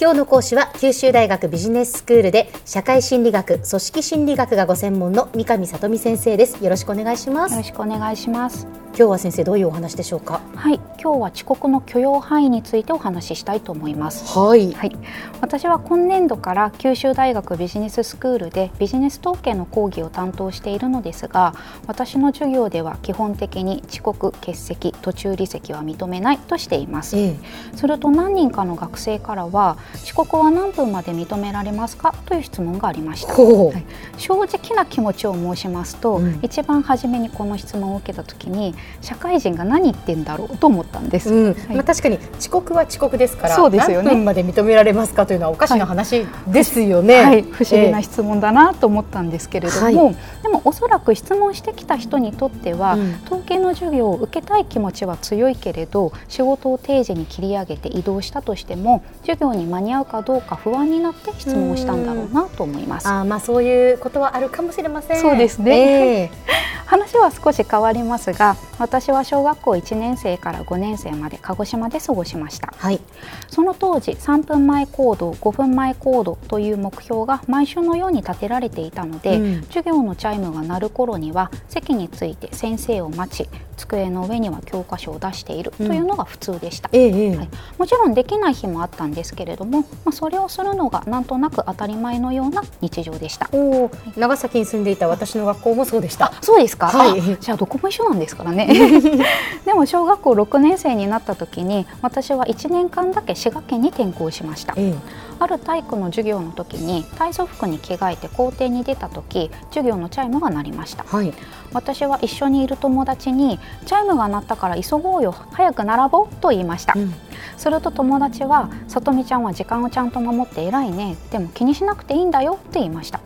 今日の講師は九州大学ビジネススクールで社会心理学組織心理学がご専門の三上里美先生です。よろしくお願いします。よろしくお願いします。今日は先生どういうお話でしょうか？はい今日は遅刻の許容範囲についてお話ししたいと思います。はい。はい、私は今年度から九州大学ビジネススクールでビジネス統計の講義を担当しているのですが私の授業では基本的に遅刻欠席途中離席は認めないとしています、えすると何人かの学生からは遅刻は何分まで認められますか？という質問がありました。はい。正直な気持ちを申しますと、うん。一番初めにこの質問を受けた時に社会人が何言ってんだろうと思ったんです、うん。はい。まあ、確かに遅刻は遅刻ですからそうですよね。何分まで認められますかというのはおかしな話ですよね、はい、不思議なえ質問だなと思ったんですけれども、はい。でもおそらく質問してきた人にとっては、うん。統計の授業を受けたい気持ちは強いけれど仕事を定時に切り上げて移動したとしても授業に間に合うかどうか不安になって質問をしたんだろうなと思います。あーまあそういうことはあるかもしれません。そうですね。ええ。話は少し変わりますが私は小学校1年生から5年生まで鹿児島で過ごしました。はい。その当時3分前行動5分前行動という目標が毎週のように立てられていたので、うん。授業のチャイムが鳴る頃には席について先生を待ち机の上には教科書を出しているというのが普通でした。ええええ。はい、もちろんできない日もあったんですけれども、まあ、それをするのがなんとなく当たり前のような日常でした。おお長崎に住んでいた私の学校もそうでした。そうですか、はい。あじゃあどこも一緒なんですからね でも小学校6年生になった時に私は1年間だけ滋賀県に転校しました。ええ。ある体育の授業の時に体操服に着替えて校庭に出た時授業のチャイムが鳴りました。はい。私は一緒にいる友達にチャイムが鳴ったから急ごうよ早く並ぼうと言いました、うん。すると友達はさとみちゃんは時間をちゃんと守って偉いねでも気にしなくていいんだよって言いました。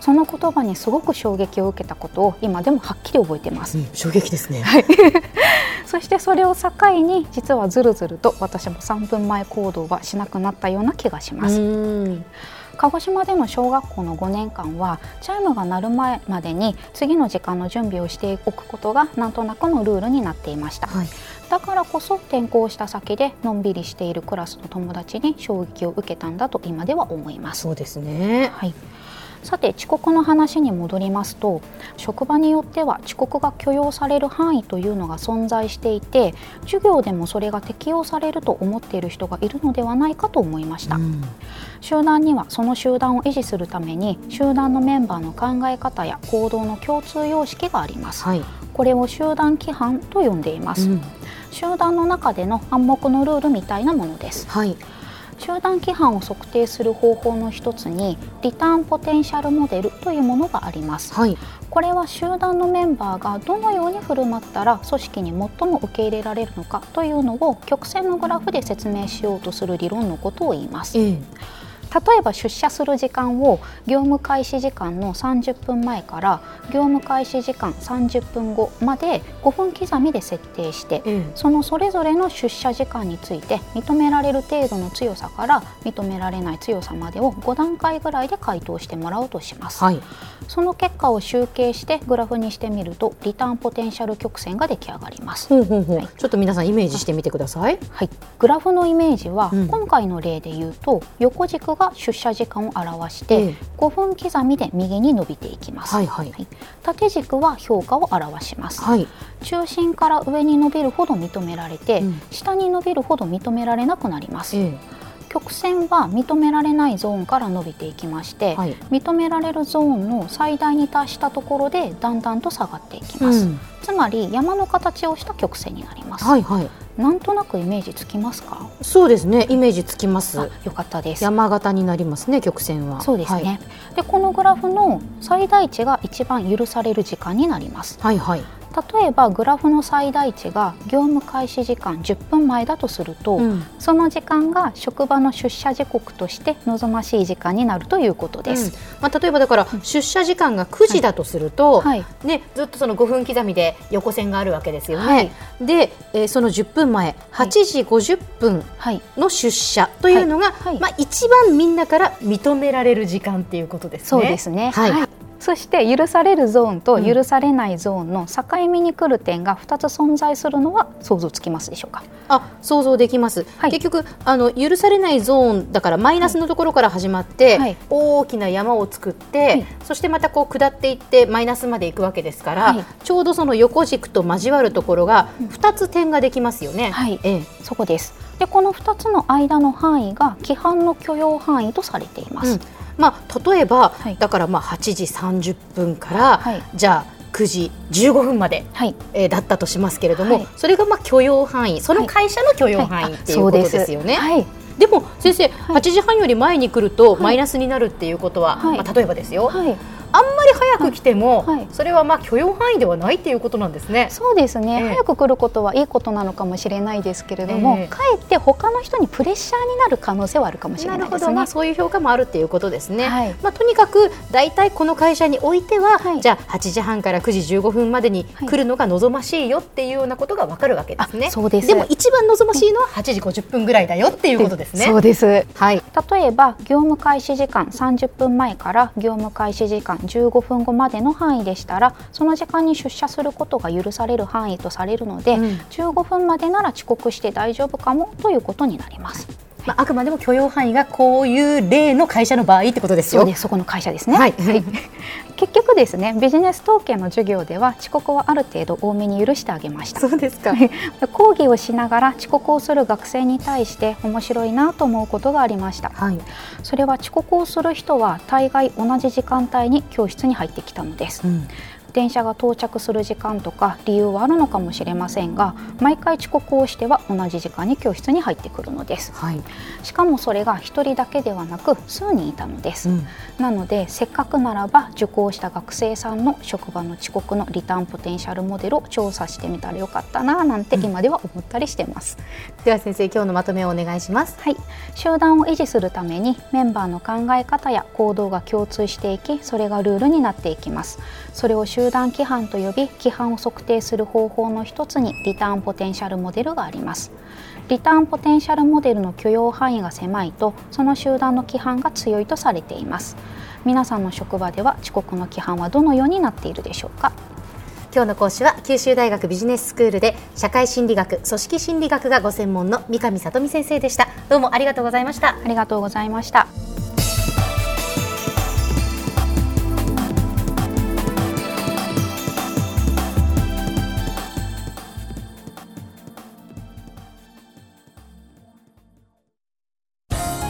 その言葉にすごく衝撃を受けたことを今でもはっきり覚えています、うん、衝撃ですね。そしてそれを境に実はずるずると私も3分前行動はしなくなったような気がします、うん。鹿児島での小学校の5年間はチャイムが鳴る前までに次の時間の準備をしておくことがなんとなくのルールになっていました、はい。だからこそ転校した先でのんびりしているクラスの友達に衝撃を受けたんだと今では思います。そうですね。はい、さて遅刻の話に戻りますと職場によっては遅刻が許容される範囲というのが存在していて授業でもそれが適用されると思っている人がいるのではないかと思いました、うん。集団にはその集団を維持するために集団のメンバーの考え方や行動の共通様式があります。はい、これを集団規範と呼んでいます、うん。集団の中での暗黙のルールみたいなものです。はい集団規範を測定する方法の一つにリターンポテンシャルモデルというものがあります。はい。これは集団のメンバーがどのように振る舞ったら組織に最も受け入れられるのかというのを曲線のグラフで説明しようとする理論のことを言います。ええ例えば出社する時間を業務開始時間の30分前から業務開始時間30分後まで5分刻みで設定してええそのそれぞれの出社時間について認められる程度の強さから認められない強さまでを5段階ぐらいで回答してもらおうとします、はい。その結果を集計してグラフにしてみるとリターンポテンシャル曲線が出来上がります、ほうほうほう、はい。ちょっと皆さんイメージしてみてください。はい、グラフのイメージは、うん。今回の例で言うと横軸が出社時間を表して、ええ。5分刻みで右に伸びていきます、はいはい。はい。縦軸は評価を表します、はい。中心から上に伸びるほど認められて、うん。下に伸びるほど認められなくなります、え曲線は認められないゾーンから伸びていきまして、えはい。認められるゾーンの最大に達したところでだんだんと下がっていきます、うん。つまり山の形をした曲線になります、はいはいなんとなくイメージつきますか？そうですねイメージつきます。あよかったです。山形になりますね曲線は。そうですね、でこのグラフの最大値が一番許される時間になります。はいはい、はい例えばグラフの最大値が業務開始時間10分前だとすると、うん。その時間が職場の出社時刻として望ましい時間になるということです。うん。まあ、例えばだから出社時間が9時だとすると、はい。ね、ずっとその5分刻みで横線があるわけですよね。はい。で、えーその10分前8時50分はい、の出社というのが、はい。はい。まあ、一番みんなから認められる時間っていうことですね。そうですね。はいそして許されるゾーンと許されないゾーンの境目に来る点が2つ存在するのは想像つきますでしょうか？あ想像できます、はい。結局あの許されないゾーンだからマイナスのところから始まって、はい。大きな山を作って、はい。そしてまたこう下っていってマイナスまで行くわけですから、はい。ちょうどその横軸と交わるところが2つ点ができますよね。はい。ええ。そこです。でこの2つの間の範囲が規範の許容範囲とされています、うんまあ、例えば、はい。だからまあ8時30分から、はい。じゃあ9時15分まで、はい。えーだったとしますけれども、はい。それがまあ許容範囲その会社の許容範囲っていうことですよね。はい。でも先生、8時半より前に来るとはい。マイナスになるっていうことは、はい。まあ、例えばですよ、はい、あんまり早く来ても、はい。はい。それはまあ許容範囲ではないっていうことなんですね。そうですね、ええ。早く来ることはいいことなのかもしれないですけれども、ええ。かえって他の人にプレッシャーになる可能性はあるかもしれないですね。まあ、そういう評価もあるっていうことですね。はい。まあ、とにかく大体この会社においては、はい。じゃあ8時半から9時15分までにはい。来るのが望ましいよっていうようなことがわかるわけですね。あそうです。も一番望ましいのは8時50分ぐらいだよっていうことですね。そうですはい。例えば業務開始時間30分前から業務開始時間15分後までの範囲でしたらその時間に出社することが許される範囲とされるので、うん15分までなら遅刻して大丈夫かもということになります。まあ、あくまでも許容範囲がこういう例の会社の場合ってことですよ。そうですそこの会社ですね、はい。結局ですねビジネス統計の授業では遅刻はある程度多めに許してあげましたそうですか。講義をしながら遅刻をする学生に対して面白いなと思うことがありましたはい。それは遅刻をする人は大概同じ時間帯に教室に入ってきたのですうん。電車が到着する時間とか理由はあるのかもしれませんが毎回遅刻をしては同じ時間に教室に入ってくるのですはい。しかもそれが1人だけではなく数人いたのです、うん。なのでせっかくならば受講した学生さんの職場の遅刻のリターンポテンシャルモデルを調査してみたらよかったななんて今では思ったりしてます、では先生今日のまとめをお願いします。はい、集団を維持するためにメンバーの考え方や行動が共通していきそれがルールになっていきますそれを集団規範と呼び規範を測定する方法の一つにリターンポテンシャルモデルがありますリターンポテンシャルモデルの許容範囲が狭いとその集団の規範が強いとされています皆さんの職場では遅刻の規範はどのようになっているでしょうか？今日の講師は九州大学ビジネススクールで社会心理学、組織心理学がご専門の三上里美先生でした。どうもありがとうございました。ありがとうございました